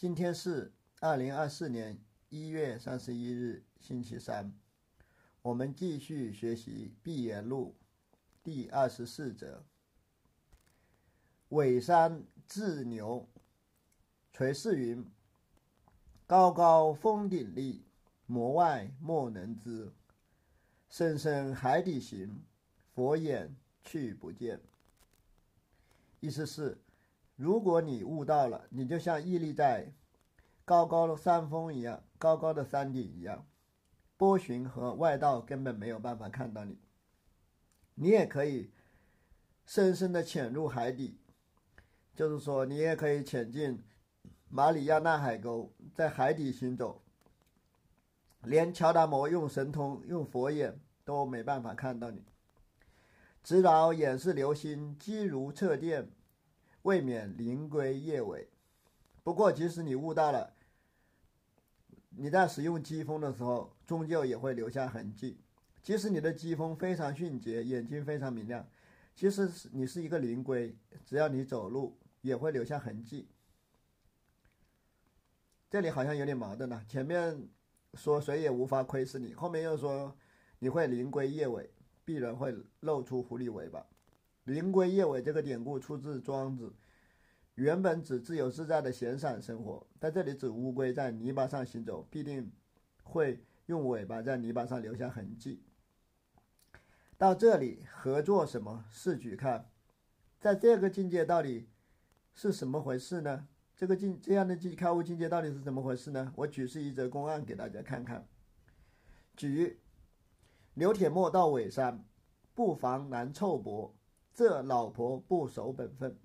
今天是二零二四年一月三十一日，星期三。我们继续学习《碧岩录》第二十四则：“尾山自牛，垂世云，高高峰顶立，魔外莫能知。深深海底行，佛眼去不见。”意思是。如果你悟到了，你就像屹立在高高的山峰一样，高高的山顶一样，波旬和外道根本没有办法看到你。你也可以深深的潜入海底，就是说，你也可以潜进马里亚纳海沟，在海底行走，连乔达摩用神通、用佛眼都没办法看到你。直导眼是流星，机如掣电。未免灵龟夜尾。不过，即使你悟到了，你在使用疾风的时候，终究也会留下痕迹。即使你的疾风非常迅捷，眼睛非常明亮，其实你是一个灵龟，只要你走路，也会留下痕迹。这里好像有点矛盾呢。前面说谁也无法窥视你，后面又说你会灵龟夜尾，必然会露出狐狸尾巴。灵龟夜尾这个典故出自《庄子》，原本指自由自在的闲散生活，在这里指乌龟在泥巴上行走，必定会用尾巴在泥巴上留下痕迹。到这里，合作什么？试举看，在这个境界到底是什么回事呢？这个境这样的境开悟境界到底是怎么回事呢？我举示一则公案给大家看看。举刘铁墨到尾山，不妨难凑薄。这老婆不守本分。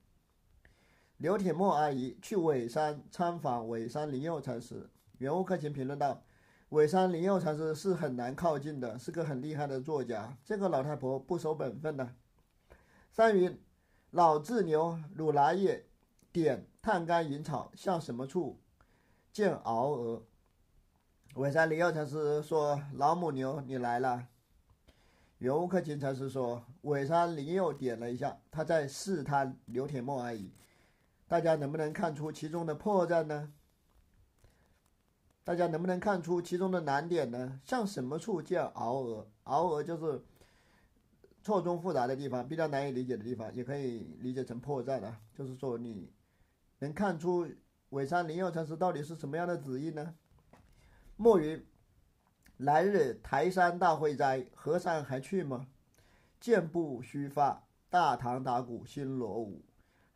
刘铁墨阿姨去尾山参访尾山灵佑禅师，原物克勤评论道：“尾山灵佑禅师是很难靠近的，是个很厉害的作家。这个老太婆不守本分呢。”三云老自牛乳拿叶，点炭干引草，向什么处见敖娥？尾山灵佑禅师说：“老母牛，你来了。”原物克勤禅师说：“尾山灵佑点了一下，他在试探刘铁墨阿姨。大家能不能看出其中的破绽呢？大家能不能看出其中的难点呢？向什么处叫鳌额？鳌额就是错综复杂的地方，比较难以理解的地方，也可以理解成破绽啊。就是说，你能看出尾山灵佑禅师到底是什么样的旨意呢？墨云。”来日台山大会斋，和尚还去吗？剑不虚发，大唐打鼓新锣舞，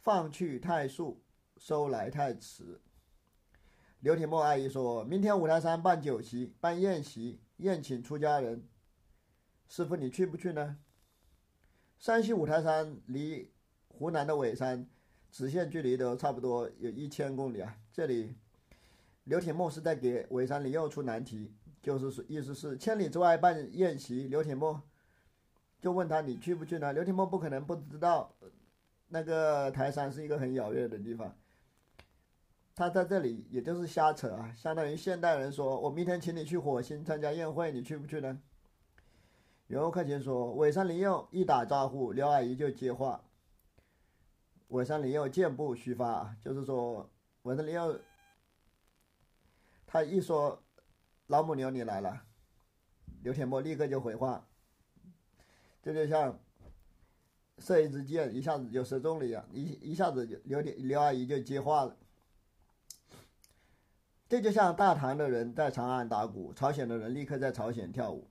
放去太素，收来太迟。刘铁墨阿姨说：“明天五台山办酒席，办宴席，宴请出家人。师傅，你去不去呢？”山西五台山离湖南的尾山直线距离都差不多有一千公里啊。这里，刘铁墨是在给尾山灵佑出难题。就是，意思是千里之外办宴席，刘铁墨就问他你去不去呢？刘铁墨不可能不知道，那个台山是一个很遥远的地方。他在这里也就是瞎扯啊，相当于现代人说我明天请你去火星参加宴会，你去不去呢？袁克勤说，尾山灵佑一打招呼，刘阿姨就接话。尾山灵佑箭步虚发，就是说尾山灵佑他一说。老母牛，你来了！刘铁墨立刻就回话，这就像射一支箭，一下子就射中了一样，一一下子就刘刘阿姨就接话了。这就像大唐的人在长安打鼓，朝鲜的人立刻在朝鲜跳舞，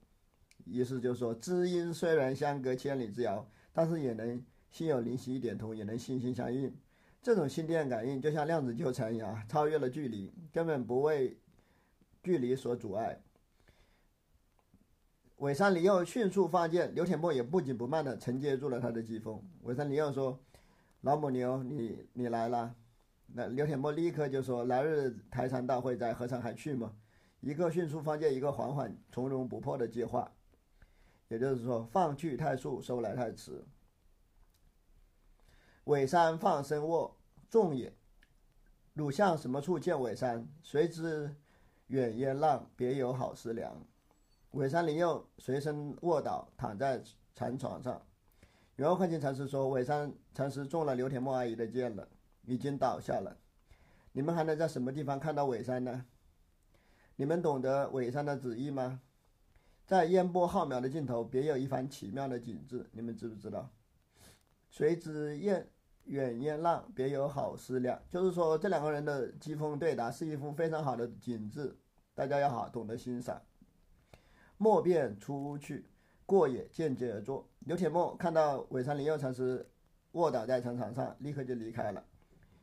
意思就是说，知音虽然相隔千里之遥，但是也能心有灵犀一点通，也能心心相印。这种心电感应就像量子纠缠一样，超越了距离，根本不为。距离所阻碍，尾山灵佑迅速放箭，刘铁墨也不紧不慢地承接住了他的疾风。尾山灵佑说：“老母牛，你你来了。”那刘铁墨立刻就说：“来日台山大会，在和尚还去吗？”一个迅速放箭，一个缓缓从容不迫的接话，也就是说，放去太速，收来太迟。尾山放生卧，众也。汝向什么处见尾山？谁知？远烟浪，别有好思量。尾山灵佑随身卧倒，躺在禅床上。圆悟看见禅师说：“尾山禅师中了刘铁木阿姨的箭了，已经倒下了。”你们还能在什么地方看到尾山呢？你们懂得尾山的旨意吗？在烟波浩渺的尽头，别有一番奇妙的景致，你们知不知道？谁知雁远烟浪，别有好思量。就是说，这两个人的机锋对答是一幅非常好的景致，大家要好懂得欣赏。莫便出去，过也见机而坐。刘铁墨看到尾山林佑禅师卧倒在城场上，立刻就离开了。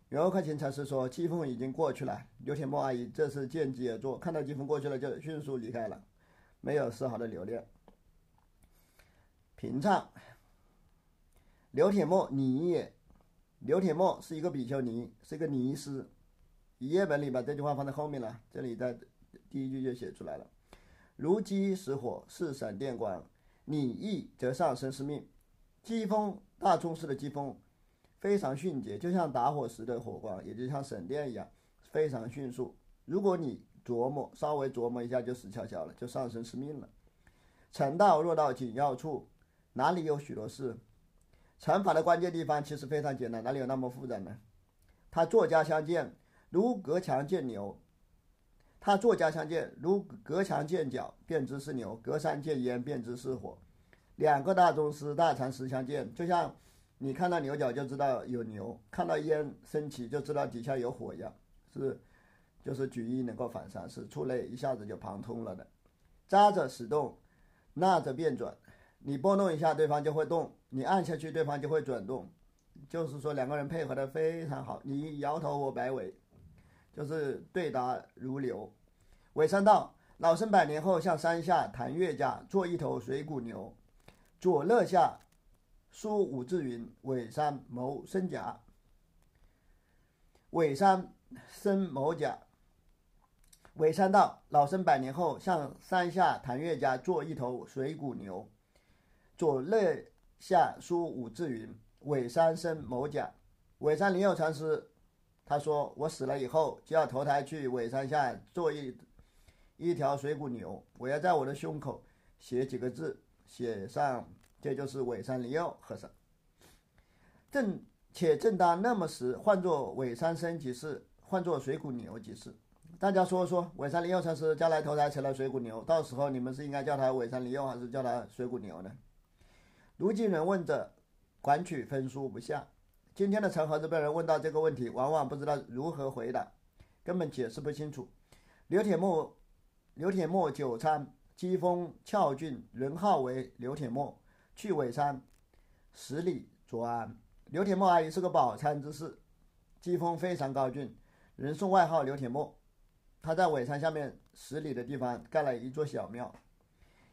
袁克勤禅师说：“季风已经过去了。”刘铁墨阿姨这是见机而坐，看到季风过去了，就迅速离开了。没有丝毫的留恋。平唱，刘铁墨尼也。刘铁墨是一个比丘尼，是一个尼师。一页本里把这句话放在后面了，这里在第一句就写出来了。如饥食火，是闪电光；你意则上生是命。疾风大宗师的疾风非常迅捷，就像打火石的火光，也就像闪电一样，非常迅速。如果你琢磨，稍微琢磨一下就死翘翘了，就上身是命了。成道若到紧要处，哪里有许多事？成法的关键地方其实非常简单，哪里有那么复杂呢？他作家相见，如隔墙见牛；他作家相见，如隔墙见角，便知是牛；隔山见烟，便知是火。两个大宗师、大禅师相见，就像你看到牛角就知道有牛，看到烟升起就知道底下有火一样，是。就是举一能够反三，是触类一下子就旁通了的。扎着使动，纳着变转，你拨弄一下，对方就会动；你按下去，对方就会转动。就是说两个人配合的非常好，你摇头我摆尾，就是对答如流。尾山道，老生百年后向山下谈月家做一头水谷牛，左肋下书五字云：尾山谋生甲。尾山生某甲。尾山道，老生百年后向山下谭月家做一头水谷牛，左肋下书五字云：“尾山生某甲。”尾山灵佑禅师他说：“我死了以后就要投胎去尾山下做一一条水谷牛，我要在我的胸口写几个字，写上这就是尾山灵佑和尚。正且正当那么时，换作尾山生即是，换作水谷牛即是。”大家说说，尾山灵佑禅师将来投胎成了水谷牛，到时候你们是应该叫他尾山灵佑，还是叫他水谷牛呢？如今人问者，管取分书不下。今天的陈盒子被人问到这个问题，往往不知道如何回答，根本解释不清楚。刘铁木，刘铁木久参，机锋俏俊，人号为刘铁木，去尾山十里卓安。刘铁木阿姨是个宝参之士，机锋非常高俊，人送外号刘铁木。他在尾山下面十里的地方盖了一座小庙。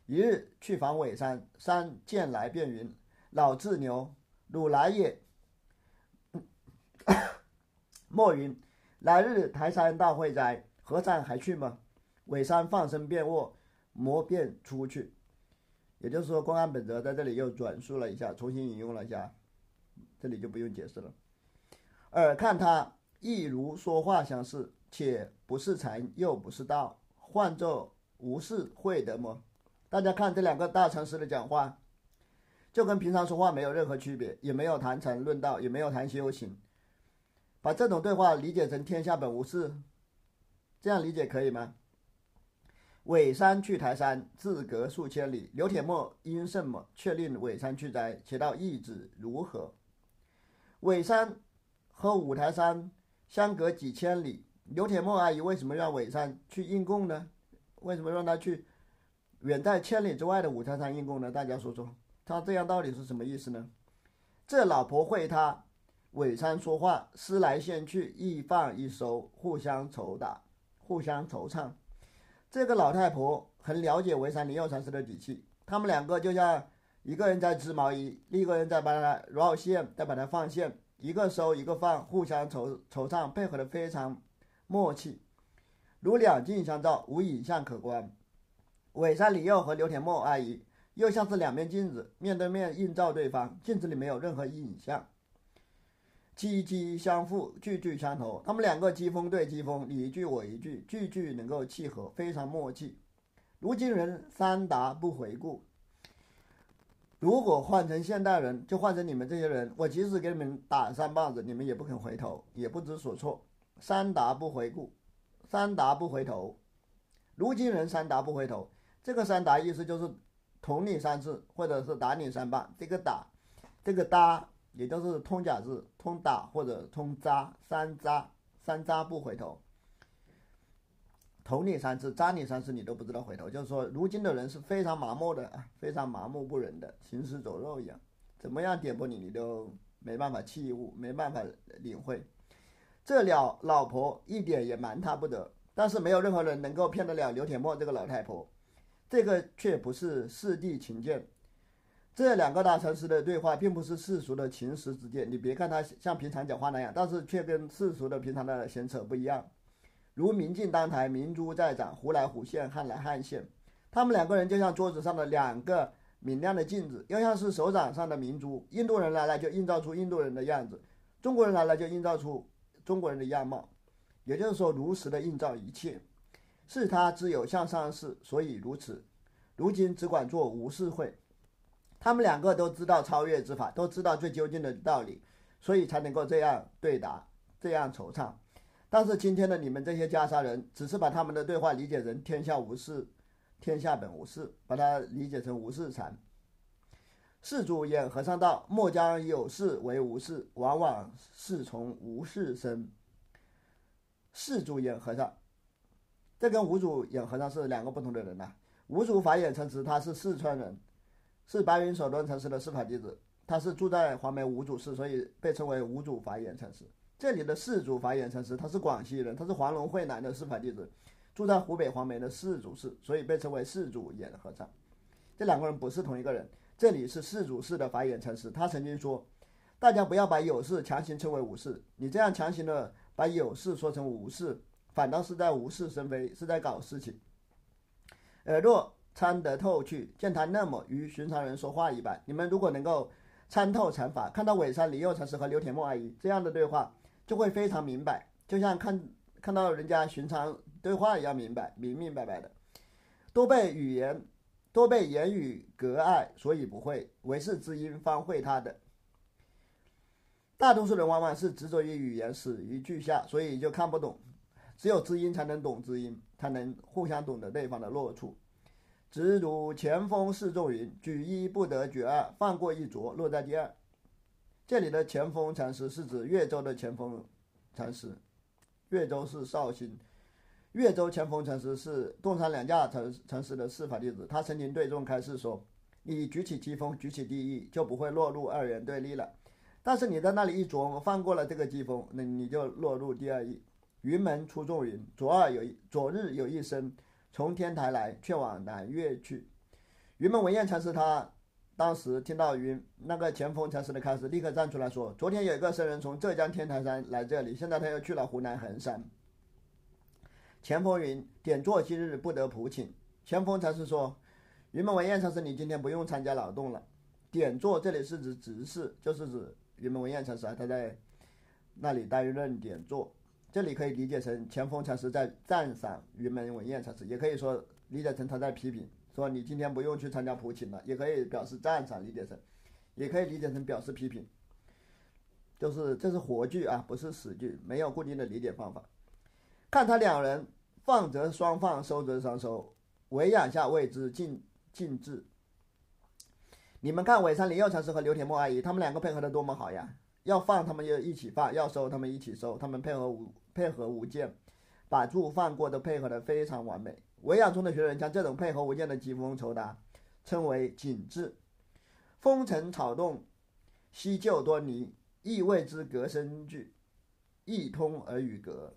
一日去访尾山，山见来便云：“老自牛，汝来也。” 莫云：“来日台山大会哉，何山还去吗？”尾山放声便卧，魔便出去。也就是说，公安本则在这里又转述了一下，重新引用了一下，这里就不用解释了。尔看他亦如说话相似。且不是禅，又不是道，换作无事会得么？大家看这两个大禅师的讲话，就跟平常说话没有任何区别，也没有谈禅论道，也没有谈修行。把这种对话理解成天下本无事，这样理解可以吗？尾山去台山，自隔数千里。刘铁墨因什么却令尾山去哉？且道意旨如何？尾山和五台山相隔几千里。刘铁墨阿姨为什么让尾山去应供呢？为什么让他去远在千里之外的五台山应供呢？大家说说，他这样到底是什么意思呢？这老婆会他尾山说话，思来现去，一放一收，互相筹打，互相惆怅。这个老太婆很了解尾山灵佑禅师的底气，他们两个就像一个人在织毛衣，另一个人在把它绕线，再把它放线，一个收一个放，互相惆惆怅，配合的非常。默契，如两镜相照，无影像可观。尾山李佑和刘田墨阿姨又像是两面镜子，面对面映照对方，镜子里没有任何影像，机机相附，句句相投。他们两个机锋对机锋，你一句我一句，句句能够契合，非常默契。如今人三答不回顾，如果换成现代人，就换成你们这些人，我即使给你们打三棒子，你们也不肯回头，也不知所措。三达不回顾，三达不回头。如今人三达不回头，这个三达意思就是捅你三次，或者是打你三棒。这个打，这个打，也就是通假字，通打或者通扎，三扎，三扎不回头。捅你三次，扎你三次，你都不知道回头。就是说，如今的人是非常麻木的啊，非常麻木不仁的，行尸走肉一样，怎么样点拨你，你都没办法器悟，没办法领会。这了老婆一点也瞒他不得，但是没有任何人能够骗得了刘铁墨这个老太婆。这个却不是四弟情见，这两个大城市的对话并不是世俗的情识之见。你别看他像平常讲话那样，但是却跟世俗的平常的闲扯不一样。如明镜当台，明珠在掌，湖来湖现，汉来汉现。他们两个人就像桌子上的两个明亮的镜子，又像是手掌上的明珠。印度人来了就映照出印度人的样子，中国人来了就映照出中国人的样貌。也就是说，如实的映照一切。是他之有向上事，所以如此。如今只管做无事会。他们两个都知道超越之法，都知道最究竟的道理，所以才能够这样对答，这样惆怅。但是今天的你们这些袈裟人，只是把他们的对话理解成天下无事，天下本无事，把它理解成无事禅。世主演和尚道：“莫将有事为无事，往往是从无事生。”世主演和尚，这跟五祖演和尚是两个不同的人呐。五祖法眼禅师他是四川人，是白云守端禅师的师法弟子，他是住在黄梅五祖寺，所以被称为五祖法眼禅师。这里的四祖法眼禅师，他是广西人，他是黄龙会南的师法弟子，住在湖北黄梅的四祖寺，所以被称为四祖眼和尚。这两个人不是同一个人。这里是四祖寺的法眼禅师，他曾经说：“大家不要把有事强行称为无事，你这样强行的把有事说成无事，反倒是在无事生非，是在搞事情。耳若参得透去，见他那么与寻常人说话一般。你们如果能够参透禅法，看到尾山李佑禅师和刘铁木阿姨这样的对话。”就会非常明白，就像看看到人家寻常对话一样明白，明明白白的。多被语言，多被言语隔碍，所以不会，唯是知音方会他的。大多数人往往是执着于语言，死于句下，所以就看不懂。只有知音才能懂知音，才能互相懂得对方的落处。直如前锋示众云：举一不得举二，放过一着落在第二。这里的前锋禅师是指越州的前锋禅师，越州是绍兴，越州前锋禅师是洞山两架禅禅师的四法弟子。他曾经对众开示说：“你举起机锋，举起第一，就不会落入二元对立了。但是你在那里一琢磨，放过了这个机锋，那你就落入第二义。云门出众云：昨二有一，昨日有一僧从天台来，却往南岳去。云门文彦禅师他。”当时听到云那个前锋禅师的开始，立刻站出来说：“昨天有一个僧人从浙江天台山来这里，现在他又去了湖南衡山。”前锋云点坐今日不得普请。前锋禅师说：“云门文彦禅师，你今天不用参加劳动了。点坐这里是指执事，就是指云门文彦禅师啊，他在那里担任点坐。这里可以理解成前锋禅师在赞赏云门文彦禅师，也可以说理解成他在批评。”说你今天不用去参加普请了，也可以表示赞赏理解成，也可以理解成表示批评，就是这是活句啊，不是死句，没有固定的理解方法。看他两人放则双放，收则双收，为养下谓之静静治。你们看尾山林佑禅师和刘铁木阿姨，他们两个配合的多么好呀！要放他们就一起放，要收他们一起收，他们配合无配合无间，把住放过都配合的非常完美。维养中的学人将这种配合无间的疾风酬答称为景致。风尘草动，悉旧端倪，亦谓之隔声句，一通而语隔。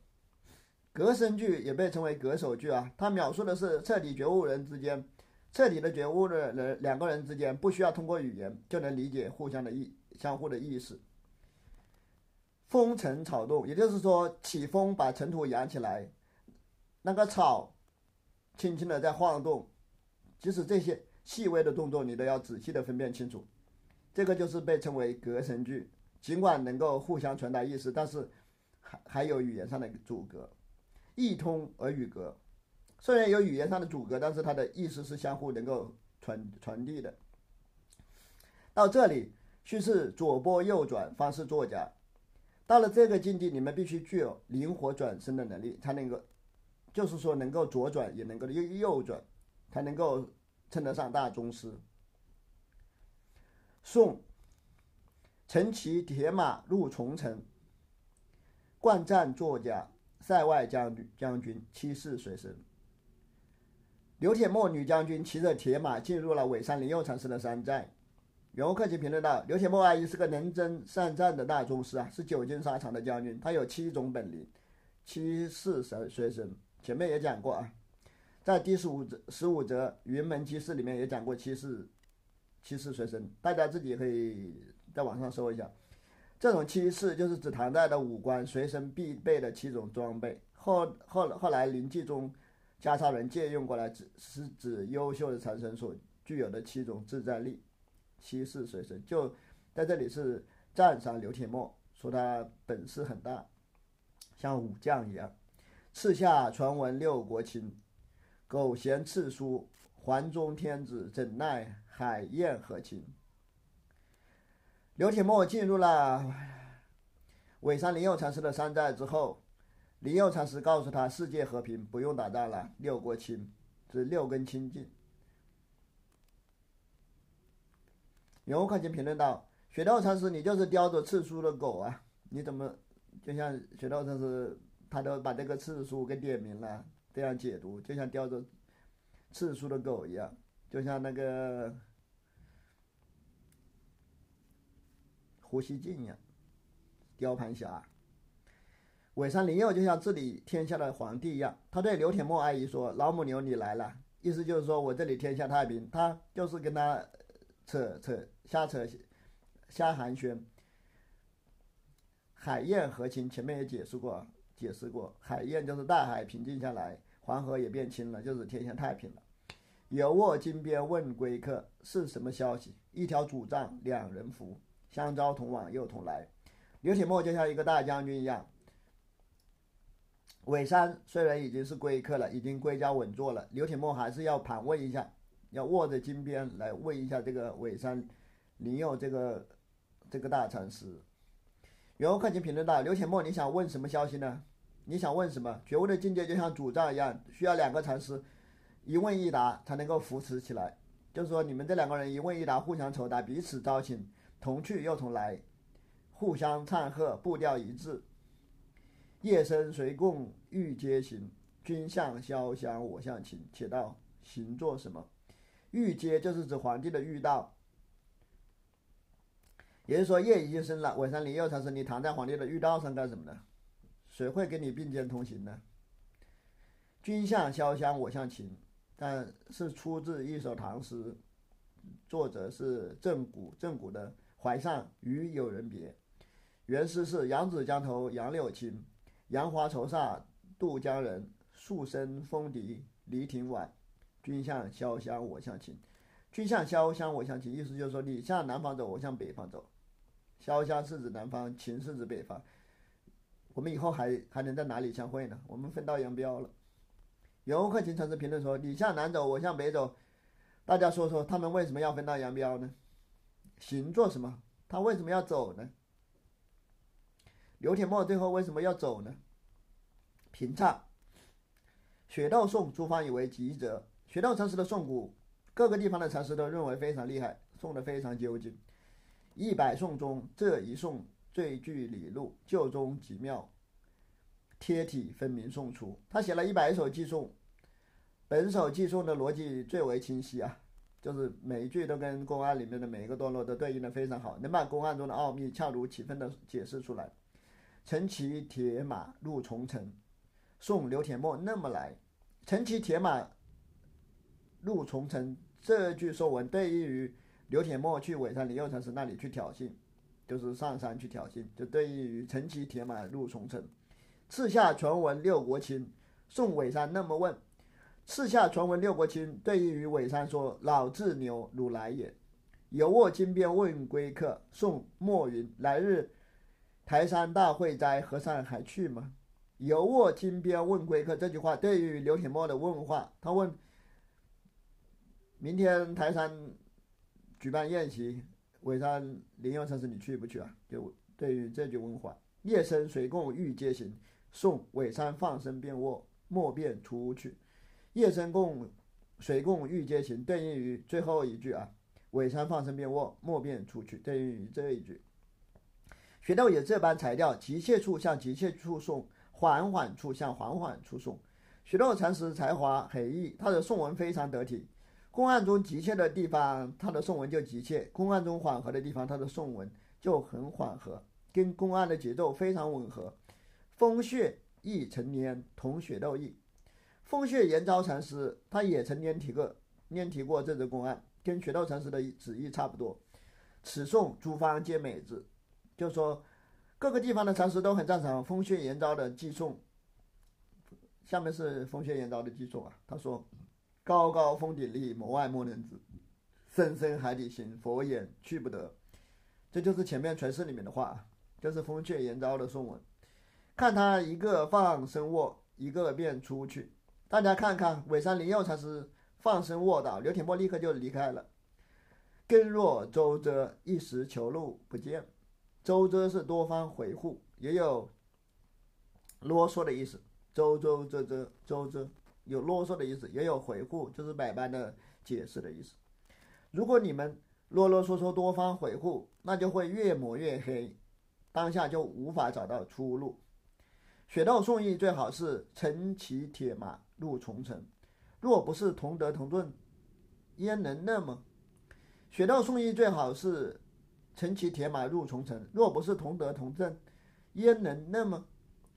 隔声句也被称为隔手句啊，它描述的是彻底觉悟人之间，彻底的觉悟的人两个人之间不需要通过语言就能理解互相的意相互的意思。风尘草动，也就是说起风把尘土扬起来，那个草。轻轻的在晃动，即使这些细微的动作，你都要仔细的分辨清楚。这个就是被称为隔声句，尽管能够互相传达意思，但是还还有语言上的阻隔。意通而语隔，虽然有语言上的阻隔，但是它的意思是相互能够传传递的。到这里，叙事左拨右转，方是作家。到了这个境地，你们必须具有灵活转身的能力，才能够，就是说能够左转，也能够右右转，才能够称得上大宗师。宋，乘骑铁马入重城，冠战作家，塞外将军将军七世随身。刘铁墨女将军骑着铁马进入了伪山林佑禅师的山寨。袁客气评论道：“刘铁墨阿姨是个能征善战的大宗师啊，是久经沙场的将军。他有七种本领，七世神随身。前面也讲过啊，在第十五则十五则云门七事里面也讲过七世七世随身，大家自己可以在网上搜一下。这种七世就是指唐代的武官随身必备的七种装备。后后后来临济中家超人借用过来，指是指优秀的禅僧所具有的七种自在力。”七世水神，就在这里是赞赏刘铁墨，说他本事很大，像武将一样。赐下传闻六国亲，苟贤赐书，还中天子怎奈海晏河清？刘铁墨进入了尾山灵佑禅师的山寨之后，灵佑禅师告诉他：世界和平，不用打仗了，六国亲，是六根清净。游客就评论道：“雪道禅师，你就是叼着刺书的狗啊！你怎么就像雪道禅师，他都把这个刺书给点名了，这样解读，就像叼着刺书的狗一样，就像那个胡锡进一样，雕盘侠。尾山灵佑就像治理天下的皇帝一样，他对刘铁墨阿姨说：‘老母牛，你来了。’意思就是说我这里天下太平。他就是跟他扯扯。”瞎扯，瞎寒暄。海晏和清，前面也解释过，解释过，海晏就是大海平静下来，黄河也变清了，就是天下太平了。有卧金边问归客，是什么消息？一条主杖，两人扶，相招同往又同来。刘铁墨就像一个大将军一样。尾山虽然已经是归客了，已经归家稳坐了，刘铁墨还是要盘问一下，要握着金鞭来问一下这个尾山。林佑这个这个大禅师，袁欧克勤评论道：“刘铁墨，你想问什么消息呢？你想问什么？觉悟的境界就像主杖一样，需要两个禅师一问一答才能够扶持起来。就是说，你们这两个人一问一答，互相酬答，彼此招请，同去又同来，互相唱和，步调一致。夜深谁共欲皆行，君向潇湘我向秦。且道行做什么？欲阶就是指皇帝的御道。”也就是说，夜已经深了，晚上你又禅师，你躺在皇帝的御道上干什么呢？谁会跟你并肩同行呢？君向潇湘，我向秦，但是出自一首唐诗，作者是郑谷，郑谷的《淮上与友人别》。原诗是：扬子江头杨柳青，杨花愁煞渡江人。树深风笛离亭晚，君向潇湘，我向秦。君向潇湘，我向秦，意思就是说，你向南方走，我向北方走。潇湘是指南方，秦是指北方。我们以后还还能在哪里相会呢？我们分道扬镳了。游客秦禅师评论说：“你向南走，我向北走，大家说说，他们为什么要分道扬镳呢？行做什么？他为什么要走呢？刘铁墨最后为什么要走呢？”平唱。雪道送诸方以为吉者，学道禅师的颂古，各个地方的禅师都认为非常厉害，颂的非常究竟。一百颂中，这一颂最具理路，旧中极妙，贴体分明颂出。他写了一百首寄颂，本首寄颂的逻辑最为清晰啊，就是每一句都跟公案里面的每一个段落都对应的非常好，能把公案中的奥秘恰如其分的解释出来。乘骑铁马入重城，送刘铁墨那么来。乘骑铁马入重城这句说文对应于。刘铁墨去尾山灵佑禅师那里去挑衅，就是上山去挑衅，就对应于乘骑铁马入重城。赐下传闻六国亲，送尾山那么问。赐下传闻六国亲，对应于尾山说：“老自牛汝来也。”有卧金鞭问归客，送墨云：“来日台山大会斋，和尚还去吗？”有卧金鞭问归客这句话对于刘铁墨的问话，他问：“明天台山？”举办宴席，尾山灵佑禅师，你去不去啊？就对于这句问话，夜深谁共欲皆行。送尾山放声便卧，莫便出去。夜深共谁共欲皆行，对应于最后一句啊。尾山放声便卧，莫便出去，对应于这一句。学豆也这般材料，急切处向急切处送，缓缓处向缓缓处送。学豆禅师才华很异，他的颂文非常得体。公案中急切的地方，他的颂文就急切；公案中缓和的地方，他的颂文就很缓和，跟公案的节奏非常吻合。风穴亦成年同雪豆意，风穴延昭禅师他也曾念提过念提过这则公案，跟雪道禅师的旨意差不多。此颂诸方皆美之，就说各个地方的禅师都很赞赏风穴延昭的寄颂。下面是风穴延昭的寄颂啊，他说：“高高峰顶立，门外莫能至；深深海底行，佛眼去不得。”这就是前面传世里面的话，就是风穴延昭的颂文。看他一个放生卧，一个便出去。大家看看，尾山灵佑禅师放生卧倒，刘铁默立刻就离开了。根若周遮，一时求路不见。周遮是多方回护，也有啰嗦的意思。周周遮遮，周遮有啰嗦的意思，也有回护，就是百般的解释的意思。如果你们啰啰嗦嗦多方回护，那就会越抹越黑，当下就无法找到出路。雪道宋义最好是乘骑铁马入重城，若不是同德同尊，焉能那么？雪道宋义最好是乘骑铁马入重城，若不是同德同正，焉能那么？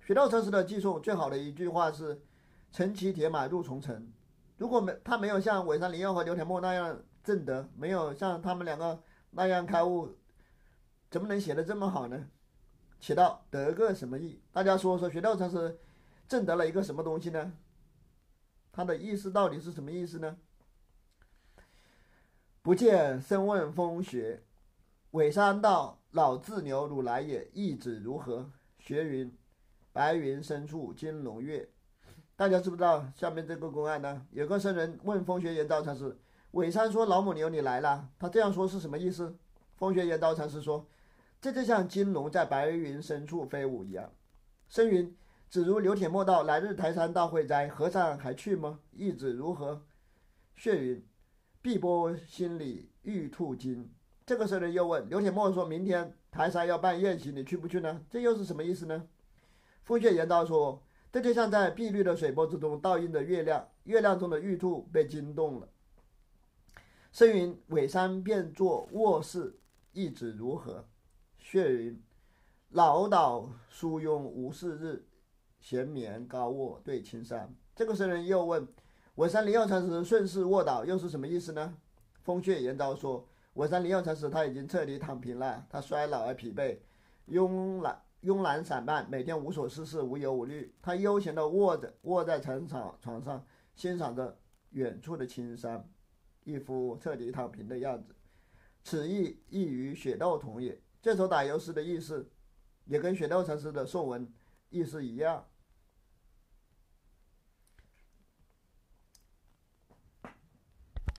雪道禅师的寄送最好的一句话是乘骑铁马入重城。如果没他没有像尾山灵佑和刘铁木那样正德，没有像他们两个那样开悟，怎么能写的这么好呢？起到得个什么意？大家说说，学道禅师正得了一个什么东西呢？他的意思到底是什么意思呢？不见深问风雪，尾山道老自牛如来也，意指如何？学云：白云深处金龙月。大家知不知道下面这个公案呢？有个僧人问风学言道禅师：尾山说老母牛你来了，他这样说是什么意思？风学言道禅师说。这就像金龙在白云深处飞舞一样。生云：只如刘铁默道：“来日台山大会斋，和尚还去吗？”意旨如何？血云：碧波心里欲吐金。这个僧人又问刘铁默：“说明天台山要办宴席，你去不去呢？”这又是什么意思呢？风穴言道说：“这就像在碧绿的水波之中倒映的月亮，月亮中的玉兔被惊动了。”生云：尾山便作卧室，意指如何？血云：老岛疏慵无事日，闲眠高卧对青山。这个僧人又问：文山灵药禅师顺势卧倒，又是什么意思呢？风穴言昭说：文山灵药禅师他已经彻底躺平了，他衰老而疲惫，慵懒慵懒散漫，每天无所事事，无忧无虑。他悠闲地卧着，卧在床草床上，欣赏着远处的青山，一副彻底躺平的样子。此意亦与雪窦同也。这首打油诗的意思，也跟雪窦禅师的颂文意思一样。